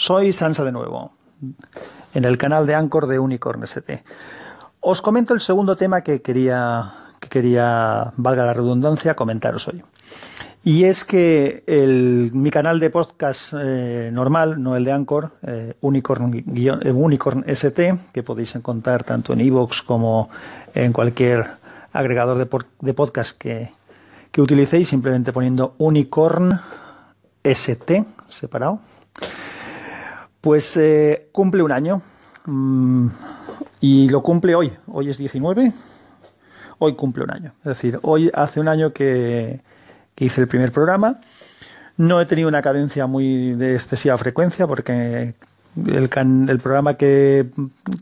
Soy Sansa de nuevo, en el canal de Anchor de Unicorn ST. Os comento el segundo tema que quería, que quería, valga la redundancia, comentaros hoy. Y es que mi canal de podcast eh, normal, no el de Anchor, eh, Unicorn, eh, ST, que podéis encontrar tanto en iVoox como en cualquier agregador de, de podcast que utilicéis, simplemente poniendo Unicorn ST separado pues eh, cumple un año mm, y lo cumple hoy. Hoy es 19. Hoy cumple un año. Es decir, hoy hace un año que, hice el primer programa. No he tenido una cadencia muy de excesiva frecuencia porque el, el programa que,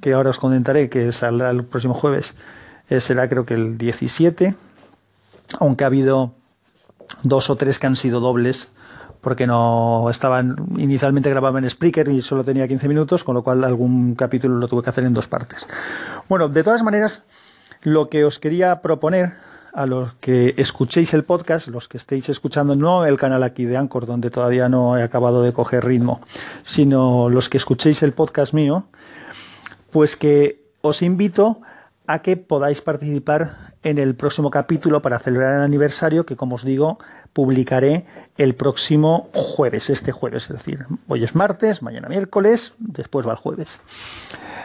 que, ahora os comentaré, que saldrá el próximo jueves, eh, será creo que el 17, aunque ha habido dos o tres que han sido dobles porque no estaban inicialmente grababa en Spreaker y solo tenía 15 minutos, con lo cual algún capítulo lo tuve que hacer en dos partes. Bueno, de todas maneras, lo que os quería proponer a los que escuchéis el podcast, los que estéis escuchando no el canal aquí de Anchor, donde todavía no he acabado de coger ritmo, sino los que escuchéis el podcast mío, pues que os invito que podáis participar en el próximo capítulo para celebrar el aniversario que, como os digo, publicaré el próximo jueves, este jueves, es decir, hoy es martes, mañana miércoles, después va el jueves.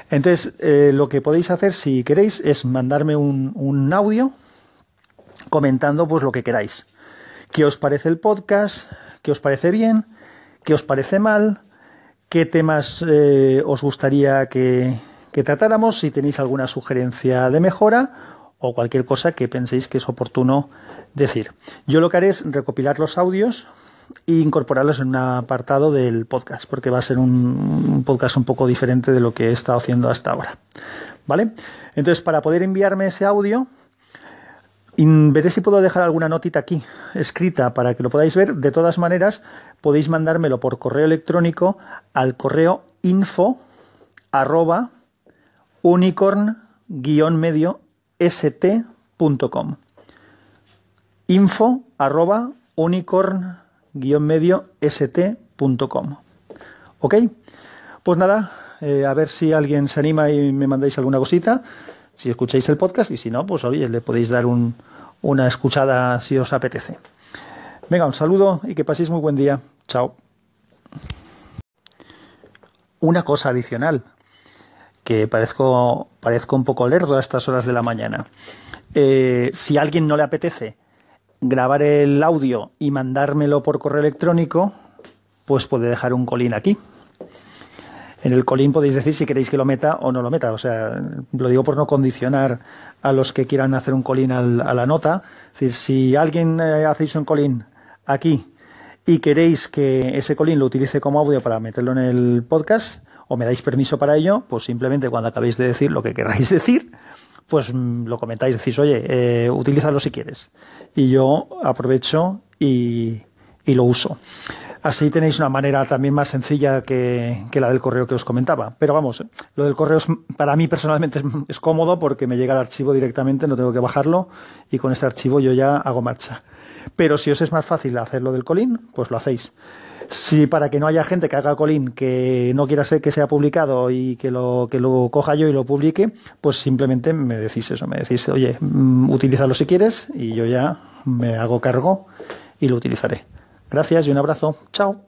Entonces, eh, lo que podéis hacer, si queréis, es mandarme un, un, audio comentando pues lo que queráis. ¿Qué os parece el podcast? ¿Qué os parece bien? ¿Qué os parece mal? ¿Qué temas eh, os gustaría que, que tratáramos? Si tenéis alguna sugerencia de mejora o cualquier cosa que penséis que es oportuno decir. Yo lo que haré es recopilar los audios e incorporarlos en un apartado del podcast, porque va a ser un, podcast un poco diferente de lo que he estado haciendo hasta ahora. ¿Vale? Entonces, para poder enviarme ese audio, veré si puedo dejar alguna notita aquí, escrita, para que lo podáis ver. De todas maneras, podéis mandármelo por correo electrónico al correo info arroba unicorn-medio st.com. Info arroba unicorn-medio st.com. ¿Ok? Pues nada, eh, a ver si alguien se anima y me mandáis alguna cosita, si escucháis el podcast, y si no, pues oye, le podéis dar un, una escuchada si os apetece. Venga, un saludo y que paséis muy buen día. Chao. Una cosa adicional que parezco, parezco un poco lerdo a estas horas de la mañana. Eh, si a alguien no le apetece grabar el audio y mandármelo por correo electrónico, pues puede dejar un colín aquí. En el colín podéis decir si queréis que lo meta o no lo meta. O sea, lo digo por no condicionar a los que quieran hacer un colín a la nota. Es decir, si alguien eh, hacéis un colín aquí y queréis que ese colín lo utilice como audio para meterlo en el podcast, o me dais permiso para ello, pues simplemente cuando acabéis de decir lo que queráis decir, pues mm, lo comentáis, decís, oye, eh, utilízalo si quieres. Y yo aprovecho y, y, lo uso. Así tenéis una manera también más sencilla que, la del correo que os comentaba. Pero vamos, lo del correo es, para mí personalmente es, es cómodo porque me llega el archivo directamente, no tengo que bajarlo y con este archivo yo ya hago marcha. Pero si os es más fácil hacerlo del colín, pues lo hacéis. Si para que no haya gente que haga colín que no quiera ser que sea publicado y que lo, que lo coja yo y lo publique, pues simplemente me decís eso, me decís, oye, mm, utilízalo si quieres y yo ya me hago cargo y lo utilizaré. Gracias y un abrazo. Chao.